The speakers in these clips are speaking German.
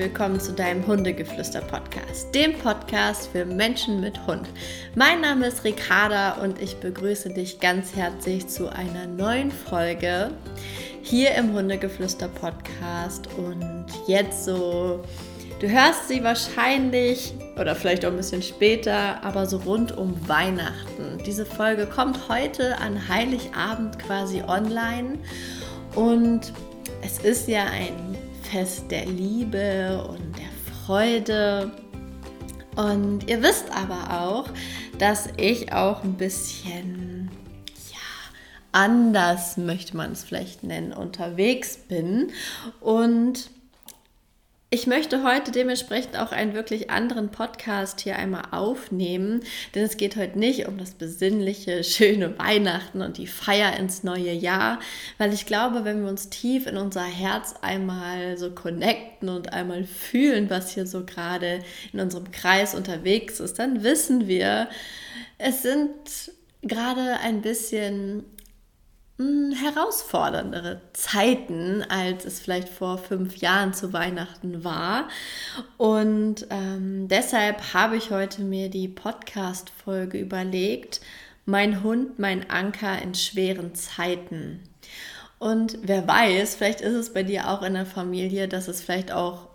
willkommen zu deinem Hundegeflüster-Podcast, dem Podcast für Menschen mit Hund. Mein Name ist Ricarda und ich begrüße dich ganz herzlich zu einer neuen Folge hier im Hundegeflüster-Podcast. Und jetzt so, du hörst sie wahrscheinlich oder vielleicht auch ein bisschen später, aber so rund um Weihnachten. Diese Folge kommt heute an Heiligabend quasi online und es ist ja ein Fest der Liebe und der Freude. Und ihr wisst aber auch, dass ich auch ein bisschen ja, anders, möchte man es vielleicht nennen, unterwegs bin. Und ich möchte heute dementsprechend auch einen wirklich anderen Podcast hier einmal aufnehmen, denn es geht heute nicht um das besinnliche, schöne Weihnachten und die Feier ins neue Jahr, weil ich glaube, wenn wir uns tief in unser Herz einmal so connecten und einmal fühlen, was hier so gerade in unserem Kreis unterwegs ist, dann wissen wir, es sind gerade ein bisschen herausforderndere Zeiten, als es vielleicht vor fünf Jahren zu Weihnachten war. Und ähm, deshalb habe ich heute mir die Podcast-Folge überlegt, mein Hund, mein Anker in schweren Zeiten. Und wer weiß, vielleicht ist es bei dir auch in der Familie, dass es vielleicht auch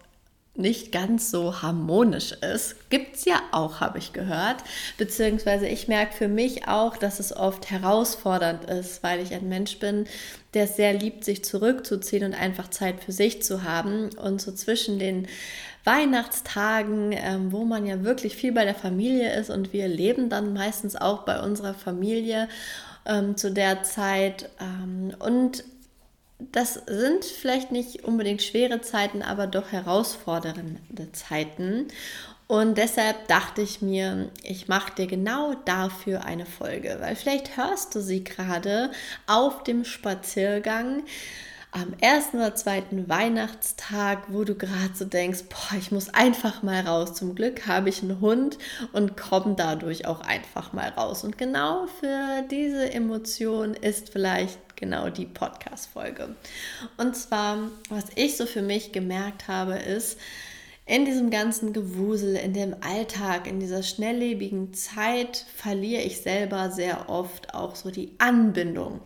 nicht ganz so harmonisch ist. Gibt es ja auch, habe ich gehört. Beziehungsweise ich merke für mich auch, dass es oft herausfordernd ist, weil ich ein Mensch bin, der es sehr liebt, sich zurückzuziehen und einfach Zeit für sich zu haben. Und so zwischen den Weihnachtstagen, ähm, wo man ja wirklich viel bei der Familie ist und wir leben dann meistens auch bei unserer Familie ähm, zu der Zeit. Ähm, und das sind vielleicht nicht unbedingt schwere Zeiten, aber doch herausfordernde Zeiten. Und deshalb dachte ich mir, ich mache dir genau dafür eine Folge, weil vielleicht hörst du sie gerade auf dem Spaziergang am ersten oder zweiten Weihnachtstag, wo du gerade so denkst, boah, ich muss einfach mal raus. Zum Glück habe ich einen Hund und komme dadurch auch einfach mal raus. Und genau für diese Emotion ist vielleicht genau die Podcast-Folge. Und zwar, was ich so für mich gemerkt habe, ist, in diesem ganzen Gewusel, in dem Alltag, in dieser schnelllebigen Zeit verliere ich selber sehr oft auch so die Anbindung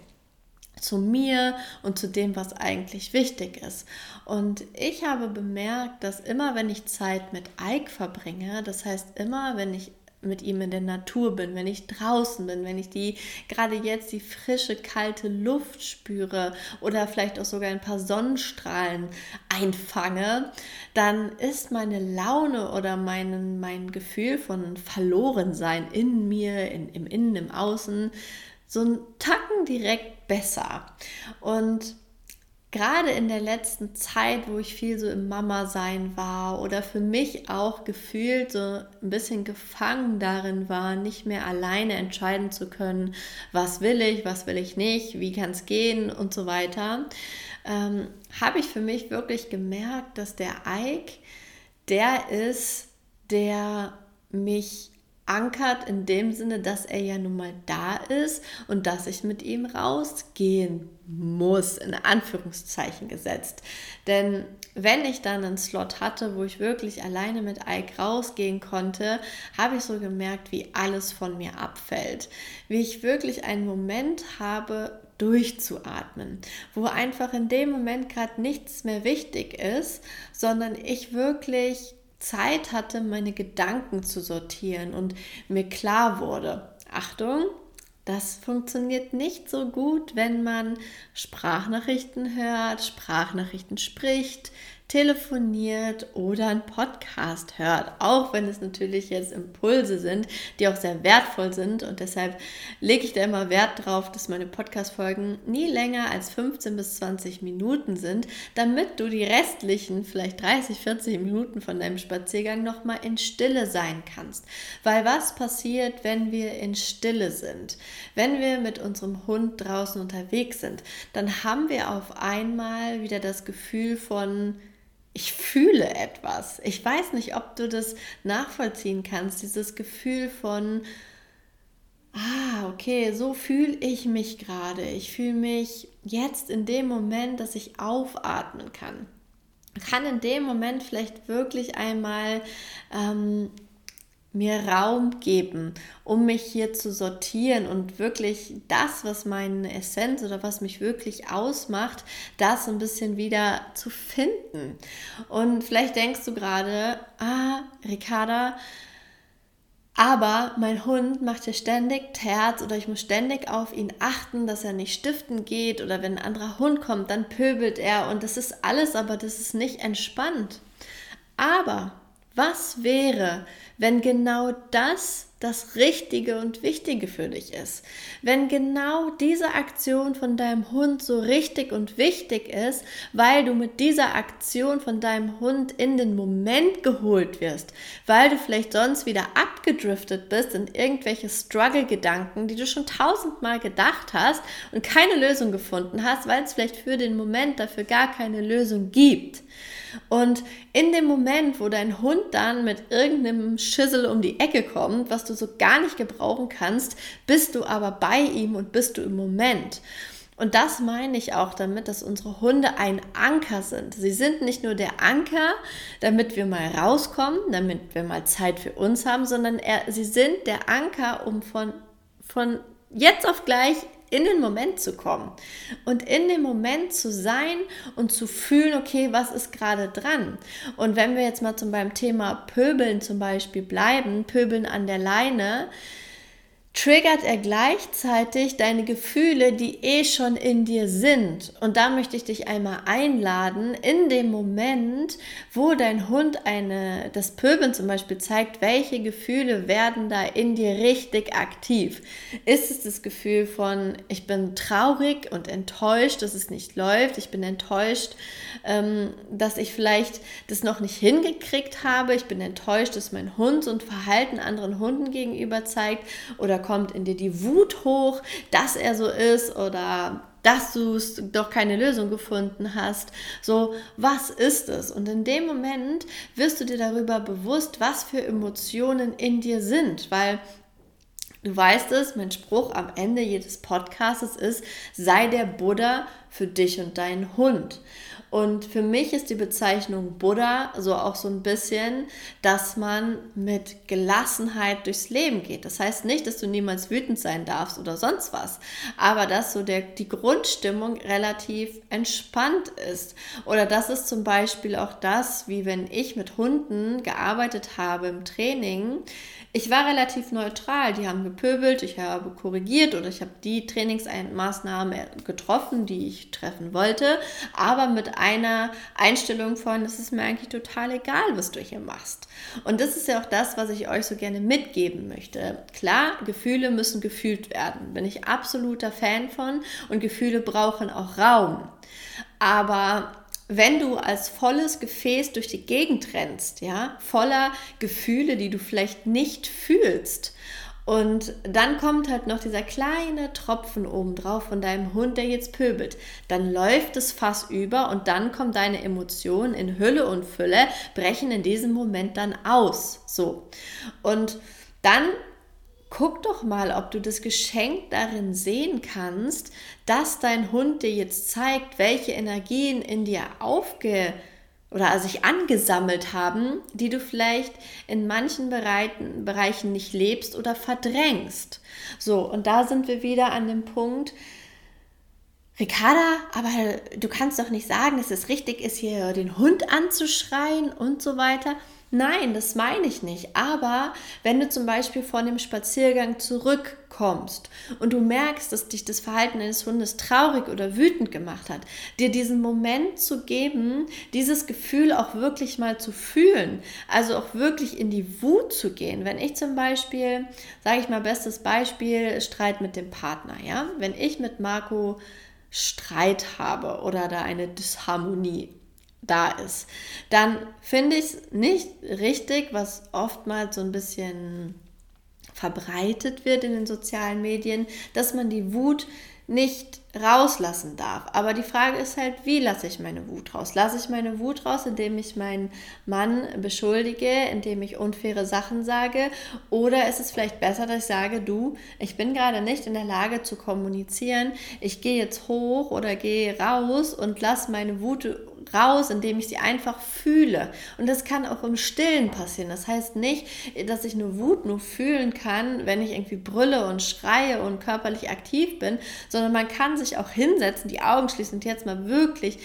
zu mir und zu dem, was eigentlich wichtig ist. Und ich habe bemerkt, dass immer, wenn ich Zeit mit Ike verbringe, das heißt immer, wenn ich mit ihm in der Natur bin, wenn ich draußen bin, wenn ich die gerade jetzt die frische, kalte Luft spüre oder vielleicht auch sogar ein paar Sonnenstrahlen einfange, dann ist meine Laune oder mein, mein Gefühl von Verlorensein in mir, in, im Innen, im Außen, so ein Tacken direkt besser. Und gerade in der letzten Zeit, wo ich viel so im Mama-Sein war oder für mich auch gefühlt so ein bisschen gefangen darin war, nicht mehr alleine entscheiden zu können, was will ich, was will ich nicht, wie kann es gehen und so weiter, ähm, habe ich für mich wirklich gemerkt, dass der Ike der ist, der mich ankert in dem Sinne, dass er ja nun mal da ist und dass ich mit ihm rausgehen muss, in Anführungszeichen gesetzt. Denn wenn ich dann einen Slot hatte, wo ich wirklich alleine mit Ike rausgehen konnte, habe ich so gemerkt, wie alles von mir abfällt. Wie ich wirklich einen Moment habe, durchzuatmen, wo einfach in dem Moment gerade nichts mehr wichtig ist, sondern ich wirklich Zeit hatte, meine Gedanken zu sortieren und mir klar wurde, Achtung, das funktioniert nicht so gut, wenn man Sprachnachrichten hört, Sprachnachrichten spricht, telefoniert oder einen Podcast hört, auch wenn es natürlich jetzt Impulse sind, die auch sehr wertvoll sind und deshalb lege ich da immer Wert drauf, dass meine Podcast-Folgen nie länger als 15 bis 20 Minuten sind, damit du die restlichen vielleicht 30, 40 Minuten von deinem Spaziergang nochmal in Stille sein kannst. Weil was passiert, wenn wir in Stille sind? Wenn wir mit unserem Hund draußen unterwegs sind, dann haben wir auf einmal wieder das Gefühl von ich fühle etwas. Ich weiß nicht, ob du das nachvollziehen kannst, dieses Gefühl von, ah, okay, so fühle ich mich gerade. Ich fühle mich jetzt in dem Moment, dass ich aufatmen kann. kann in dem Moment vielleicht wirklich einmal ähm, mir Raum geben, um mich hier zu sortieren und wirklich das, was meine Essenz oder was mich wirklich ausmacht, das ein bisschen wieder zu finden. Und vielleicht denkst du gerade, ah, Ricarda, aber mein Hund macht ja ständig Terz oder ich muss ständig auf ihn achten, dass er nicht stiften geht oder wenn ein anderer Hund kommt, dann pöbelt er und das ist alles, aber das ist nicht entspannt. Aber was wäre, wenn genau das das Richtige und Wichtige für dich ist. Wenn genau diese Aktion von deinem Hund so richtig und wichtig ist, weil du mit dieser Aktion von deinem Hund in den Moment geholt wirst, weil du vielleicht sonst wieder abgedriftet bist in irgendwelche Struggle-Gedanken, die du schon tausendmal gedacht hast und keine Lösung gefunden hast, weil es vielleicht für den Moment dafür gar keine Lösung gibt. Und in dem Moment, wo dein Hund dann mit irgendeinem Schissel um die Ecke kommt, was du so gar nicht gebrauchen kannst, bist du aber bei ihm und bist du im Moment. Und das meine ich auch damit, dass unsere Hunde ein Anker sind. Sie sind nicht nur der Anker, damit wir mal rauskommen, damit wir mal Zeit für uns haben, sondern er, sie sind der Anker, um von, von jetzt auf gleich in den Moment zu kommen und in dem Moment zu sein und zu fühlen, okay, was ist gerade dran? Und wenn wir jetzt mal zum beim Thema Pöbeln zum Beispiel bleiben, Pöbeln an der Leine, triggert er gleichzeitig deine Gefühle, die eh schon in dir sind. Und da möchte ich dich einmal einladen, in dem Moment, wo dein Hund eine, das Pöbeln zum Beispiel zeigt, welche Gefühle werden da in dir richtig aktiv? Ist es das Gefühl von, ich bin traurig und enttäuscht, dass es nicht läuft, ich bin enttäuscht, ähm, dass ich vielleicht das noch nicht hingekriegt habe, ich bin enttäuscht, dass mein Hund so ein Verhalten anderen Hunden gegenüber zeigt oder kommt in dir die Wut hoch, dass er so ist oder dass du doch keine Lösung gefunden hast. So, was ist es? Und in dem Moment wirst du dir darüber bewusst, was für Emotionen in dir sind, weil Du weißt es, mein Spruch am Ende jedes Podcasts ist, sei der Buddha für dich und deinen Hund. Und für mich ist die Bezeichnung Buddha so auch so ein bisschen, dass man mit Gelassenheit durchs Leben geht. Das heißt nicht, dass du niemals wütend sein darfst oder sonst was, aber dass so der, die Grundstimmung relativ entspannt ist. Oder das ist zum Beispiel auch das, wie wenn ich mit Hunden gearbeitet habe im Training, ich war relativ neutral. Die haben gepöbelt, ich habe korrigiert oder ich habe die Trainingsmaßnahmen getroffen, die ich treffen wollte, aber mit einer Einstellung von, es ist mir eigentlich total egal, was du hier machst. Und das ist ja auch das, was ich euch so gerne mitgeben möchte. Klar, Gefühle müssen gefühlt werden. Bin ich absoluter Fan von und Gefühle brauchen auch Raum. Aber wenn du als volles Gefäß durch die Gegend rennst, ja, voller Gefühle, die du vielleicht nicht fühlst, und dann kommt halt noch dieser kleine Tropfen oben drauf von deinem Hund, der jetzt pöbelt. Dann läuft es fast über und dann kommen deine Emotionen in Hülle und Fülle, brechen in diesem Moment dann aus. So. Und dann guck doch mal, ob du das Geschenk darin sehen kannst, dass dein Hund dir jetzt zeigt, welche Energien in dir aufge oder sich angesammelt haben, die du vielleicht in manchen Bereichen, Bereichen nicht lebst oder verdrängst. So, und da sind wir wieder an dem Punkt, Ricarda, aber du kannst doch nicht sagen, dass es richtig ist, hier den Hund anzuschreien und so weiter. Nein, das meine ich nicht. Aber wenn du zum Beispiel von dem Spaziergang zurückkommst und du merkst, dass dich das Verhalten eines Hundes traurig oder wütend gemacht hat, dir diesen Moment zu geben, dieses Gefühl auch wirklich mal zu fühlen, also auch wirklich in die Wut zu gehen. Wenn ich zum Beispiel, sage ich mal, bestes Beispiel, Streit mit dem Partner, ja, wenn ich mit Marco Streit habe oder da eine Disharmonie da ist, dann finde ich es nicht richtig, was oftmals so ein bisschen verbreitet wird in den sozialen Medien, dass man die Wut nicht rauslassen darf. Aber die Frage ist halt, wie lasse ich meine Wut raus? Lasse ich meine Wut raus, indem ich meinen Mann beschuldige, indem ich unfaire Sachen sage? Oder ist es vielleicht besser, dass ich sage, du, ich bin gerade nicht in der Lage zu kommunizieren, ich gehe jetzt hoch oder gehe raus und lasse meine Wut raus, indem ich sie einfach fühle. Und das kann auch im Stillen passieren. Das heißt nicht, dass ich nur Wut nur fühlen kann, wenn ich irgendwie brülle und schreie und körperlich aktiv bin, sondern man kann sich auch hinsetzen, die Augen schließen und jetzt mal wirklich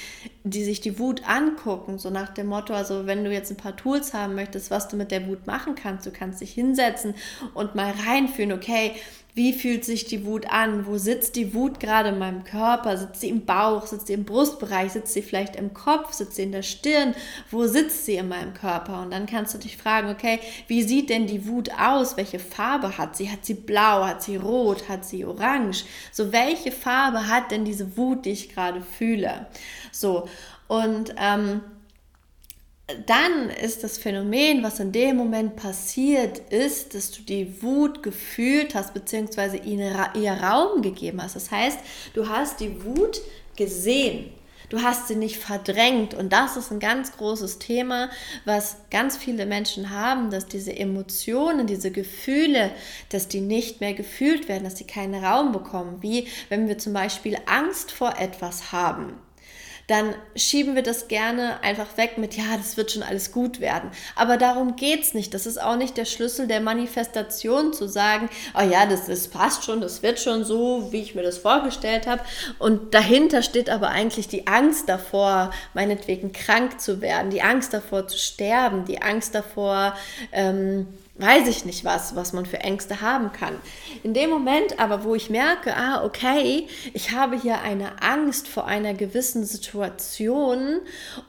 die sich die Wut angucken, so nach dem Motto, also wenn du jetzt ein paar Tools haben möchtest, was du mit der Wut machen kannst, du kannst dich hinsetzen und mal reinfühlen, okay, wie fühlt sich die Wut an? Wo sitzt die Wut gerade in meinem Körper? Sitzt sie im Bauch? Sitzt sie im Brustbereich? Sitzt sie vielleicht im Kopf? Sitzt sie in der Stirn? Wo sitzt sie in meinem Körper? Und dann kannst du dich fragen, okay, wie sieht denn die Wut aus? Welche Farbe hat sie? Hat sie blau? Hat sie rot? Hat sie orange? So, welche Farbe hat denn diese Wut, die ich gerade fühle? So, und ähm, dann ist das Phänomen, was in dem Moment passiert ist, dass du die Wut gefühlt hast, beziehungsweise ihr Raum gegeben hast. Das heißt, du hast die Wut gesehen. Du hast sie nicht verdrängt. Und das ist ein ganz großes Thema, was ganz viele Menschen haben, dass diese Emotionen, diese Gefühle, dass die nicht mehr gefühlt werden, dass sie keinen Raum bekommen. Wie wenn wir zum Beispiel Angst vor etwas haben dann schieben wir das gerne einfach weg mit, ja, das wird schon alles gut werden. Aber darum geht es nicht. Das ist auch nicht der Schlüssel der Manifestation zu sagen, oh ja, das, das passt schon, das wird schon so, wie ich mir das vorgestellt habe. Und dahinter steht aber eigentlich die Angst davor, meinetwegen krank zu werden, die Angst davor zu sterben, die Angst davor, ähm, weiß ich nicht was, was man für Ängste haben kann. In dem Moment aber, wo ich merke, ah, okay, ich habe hier eine Angst vor einer gewissen Situation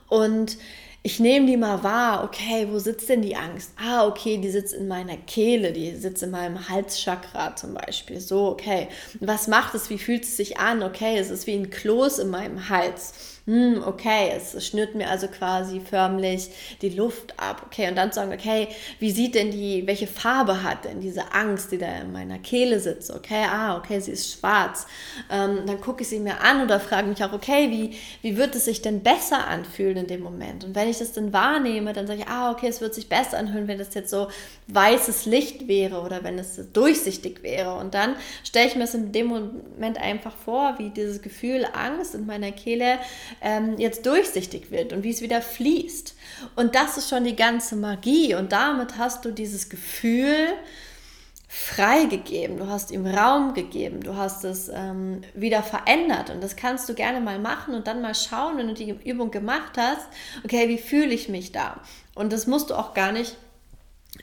und ich nehme die mal wahr, okay, wo sitzt denn die Angst? Ah, okay, die sitzt in meiner Kehle, die sitzt in meinem Halschakra zum Beispiel. So, okay. Was macht es? Wie fühlt es sich an? Okay, es ist wie ein Kloß in meinem Hals hm, okay, es schnürt mir also quasi förmlich die Luft ab. Okay, und dann sagen, okay, wie sieht denn die, welche Farbe hat denn diese Angst, die da in meiner Kehle sitzt? Okay, ah, okay, sie ist schwarz. Ähm, dann gucke ich sie mir an oder frage mich auch, okay, wie, wie wird es sich denn besser anfühlen in dem Moment? Und wenn ich das dann wahrnehme, dann sage ich, ah, okay, es wird sich besser anfühlen, wenn das jetzt so weißes Licht wäre oder wenn es durchsichtig wäre. Und dann stelle ich mir es in dem Moment einfach vor, wie dieses Gefühl Angst in meiner Kehle ähm, jetzt durchsichtig wird und wie es wieder fließt. Und das ist schon die ganze Magie. Und damit hast du dieses Gefühl freigegeben, du hast ihm Raum gegeben, du hast es ähm, wieder verändert. Und das kannst du gerne mal machen und dann mal schauen, wenn du die Übung gemacht hast, okay, wie fühle ich mich da? Und das musst du auch gar nicht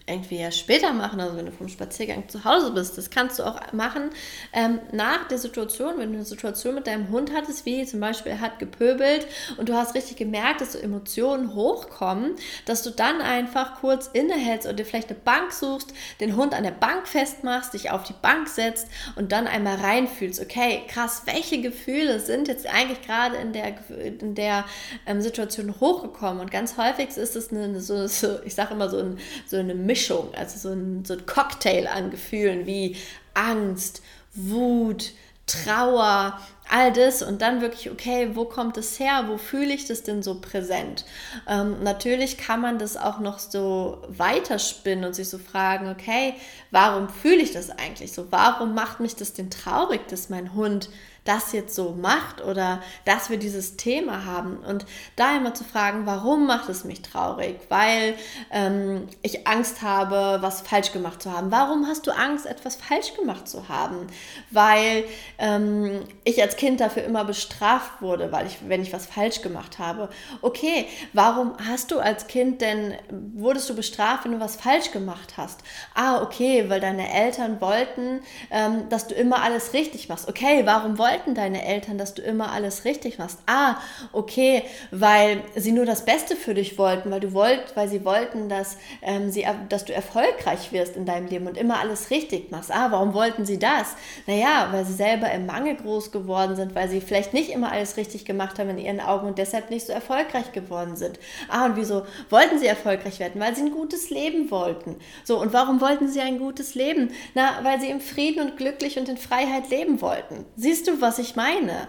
irgendwie ja später machen, also wenn du vom Spaziergang zu Hause bist, das kannst du auch machen ähm, nach der Situation, wenn du eine Situation mit deinem Hund hattest, wie zum Beispiel er hat gepöbelt und du hast richtig gemerkt, dass so Emotionen hochkommen, dass du dann einfach kurz innehältst oder dir vielleicht eine Bank suchst, den Hund an der Bank festmachst, dich auf die Bank setzt und dann einmal reinfühlst, okay, krass, welche Gefühle sind jetzt eigentlich gerade in der, in der ähm, Situation hochgekommen? Und ganz häufig ist es eine, so, so ich sage immer so, ein, so eine Mischung, also so ein, so ein Cocktail an Gefühlen wie Angst, Wut, Trauer, all das und dann wirklich, okay, wo kommt es her? Wo fühle ich das denn so präsent? Ähm, natürlich kann man das auch noch so weiterspinnen und sich so fragen, okay, warum fühle ich das eigentlich so? Warum macht mich das denn traurig, dass mein Hund das jetzt so macht oder dass wir dieses Thema haben. Und da immer zu fragen, warum macht es mich traurig? Weil ähm, ich Angst habe, was falsch gemacht zu haben. Warum hast du Angst, etwas falsch gemacht zu haben? Weil ähm, ich als Kind dafür immer bestraft wurde, weil ich, wenn ich was falsch gemacht habe. Okay, warum hast du als Kind denn, wurdest du bestraft, wenn du was falsch gemacht hast? Ah, okay, weil deine Eltern wollten, ähm, dass du immer alles richtig machst. Okay, warum wollten wollten deine Eltern, dass du immer alles richtig machst? Ah, okay, weil sie nur das Beste für dich wollten, weil du wollt, weil sie wollten, dass, ähm, sie, dass du erfolgreich wirst in deinem Leben und immer alles richtig machst. Ah, warum wollten sie das? Naja, weil sie selber im Mangel groß geworden sind, weil sie vielleicht nicht immer alles richtig gemacht haben in ihren Augen und deshalb nicht so erfolgreich geworden sind. Ah, und wieso wollten sie erfolgreich werden? Weil sie ein gutes Leben wollten. So, und warum wollten sie ein gutes Leben? Na, weil sie im Frieden und glücklich und in Freiheit leben wollten. Siehst du, was ich meine?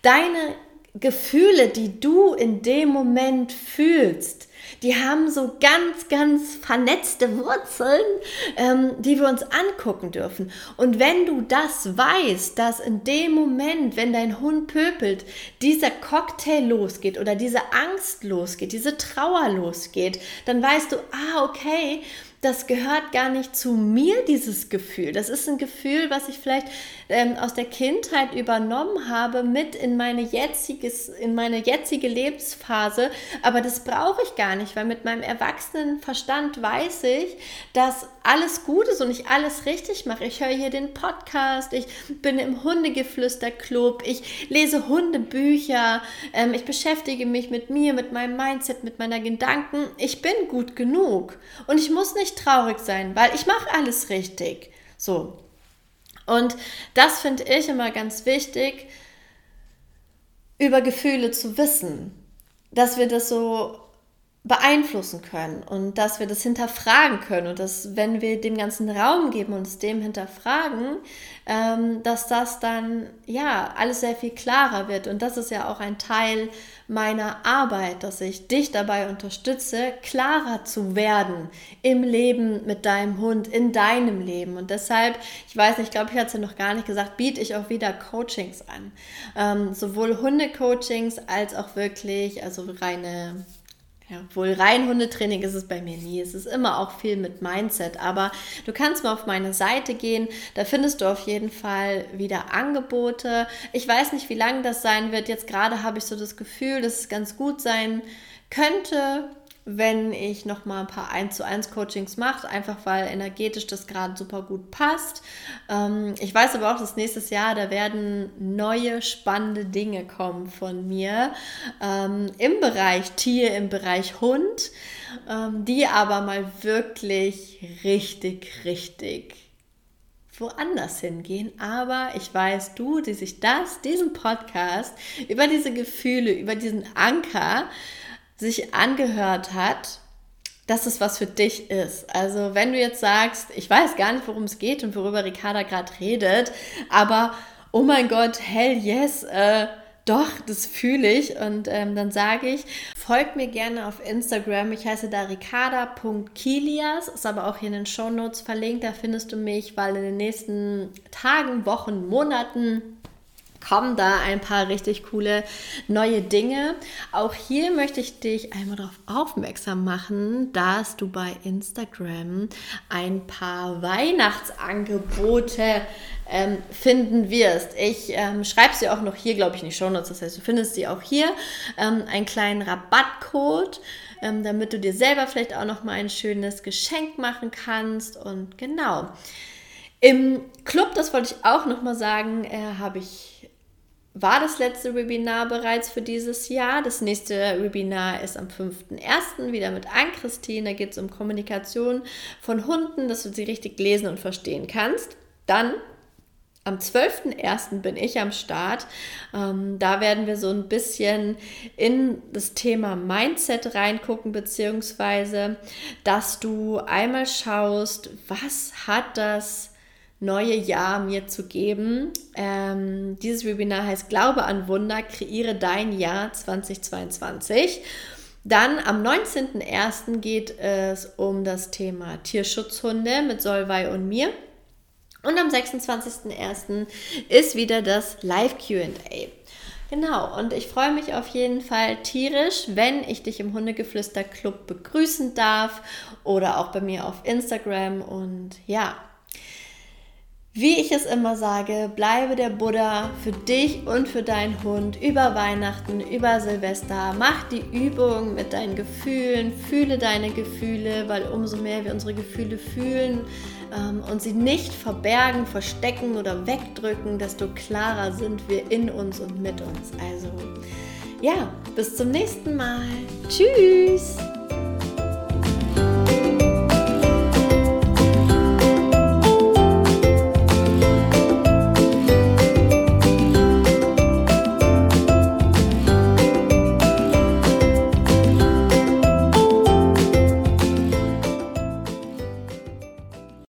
Deine Gefühle, die du in dem Moment fühlst, die haben so ganz, ganz vernetzte Wurzeln, ähm, die wir uns angucken dürfen. Und wenn du das weißt, dass in dem Moment, wenn dein Hund pöpelt, dieser Cocktail losgeht oder diese Angst losgeht, diese Trauer losgeht, dann weißt du, ah, okay, das gehört gar nicht zu mir, dieses Gefühl. Das ist ein Gefühl, was ich vielleicht ähm, aus der Kindheit übernommen habe, mit in meine, jetziges, in meine jetzige Lebensphase. Aber das brauche ich gar nicht, weil mit meinem erwachsenen Verstand weiß ich, dass alles gut ist und ich alles richtig mache. Ich höre hier den Podcast, ich bin im Hundegeflüster-Club, ich lese Hundebücher, ähm, ich beschäftige mich mit mir, mit meinem Mindset, mit meiner Gedanken. Ich bin gut genug und ich muss nicht traurig sein, weil ich mache alles richtig. So. Und das finde ich immer ganz wichtig, über Gefühle zu wissen, dass wir das so beeinflussen können und dass wir das hinterfragen können und dass, wenn wir dem ganzen Raum geben und es dem hinterfragen, ähm, dass das dann ja alles sehr viel klarer wird. Und das ist ja auch ein Teil meiner Arbeit, dass ich dich dabei unterstütze, klarer zu werden im Leben mit deinem Hund, in deinem Leben. Und deshalb, ich weiß nicht, ich glaube, ich hatte es ja noch gar nicht gesagt, biete ich auch wieder Coachings an. Ähm, sowohl Hundecoachings als auch wirklich, also reine ja, wohl rein Hundetraining ist es bei mir nie. Es ist immer auch viel mit Mindset. Aber du kannst mal auf meine Seite gehen. Da findest du auf jeden Fall wieder Angebote. Ich weiß nicht, wie lange das sein wird. Jetzt gerade habe ich so das Gefühl, dass es ganz gut sein könnte wenn ich noch mal ein paar 1 zu 1 Coachings mache, einfach weil energetisch das gerade super gut passt. Ähm, ich weiß aber auch, dass nächstes Jahr, da werden neue spannende Dinge kommen von mir ähm, im Bereich Tier, im Bereich Hund, ähm, die aber mal wirklich richtig, richtig woanders hingehen. Aber ich weiß, du, die sich das, diesen Podcast über diese Gefühle, über diesen Anker, sich angehört hat, dass es was für dich ist. Also wenn du jetzt sagst, ich weiß gar nicht, worum es geht und worüber Ricarda gerade redet, aber oh mein Gott, hell yes, äh, doch, das fühle ich. Und ähm, dann sage ich, folgt mir gerne auf Instagram. Ich heiße da ricarda.kilias, ist aber auch hier in den Show Notes verlinkt. Da findest du mich, weil in den nächsten Tagen, Wochen, Monaten kommen da ein paar richtig coole neue Dinge. Auch hier möchte ich dich einmal darauf aufmerksam machen, dass du bei Instagram ein paar Weihnachtsangebote ähm, finden wirst. Ich ähm, schreibe sie auch noch hier, glaube ich, die Shownotes. Das heißt, du findest sie auch hier. Ähm, einen kleinen Rabattcode ähm, damit du dir selber vielleicht auch noch mal ein schönes Geschenk machen kannst. Und genau. Im Club, das wollte ich auch noch mal sagen, äh, habe ich war das letzte Webinar bereits für dieses Jahr. Das nächste Webinar ist am 5.1. wieder mit Ann-Christine. Da geht es um Kommunikation von Hunden, dass du sie richtig lesen und verstehen kannst. Dann am 12.01. bin ich am Start. Ähm, da werden wir so ein bisschen in das Thema Mindset reingucken, beziehungsweise, dass du einmal schaust, was hat das neue Jahr mir zu geben. Ähm, dieses Webinar heißt Glaube an Wunder, kreiere dein Jahr 2022. Dann am 19.01. geht es um das Thema Tierschutzhunde mit Solvay und mir. Und am 26.01. ist wieder das Live QA. Genau, und ich freue mich auf jeden Fall tierisch, wenn ich dich im Hundegeflüster Club begrüßen darf oder auch bei mir auf Instagram. Und ja, wie ich es immer sage, bleibe der Buddha für dich und für deinen Hund über Weihnachten, über Silvester. Mach die Übung mit deinen Gefühlen, fühle deine Gefühle, weil umso mehr wir unsere Gefühle fühlen ähm, und sie nicht verbergen, verstecken oder wegdrücken, desto klarer sind wir in uns und mit uns. Also ja, bis zum nächsten Mal. Tschüss!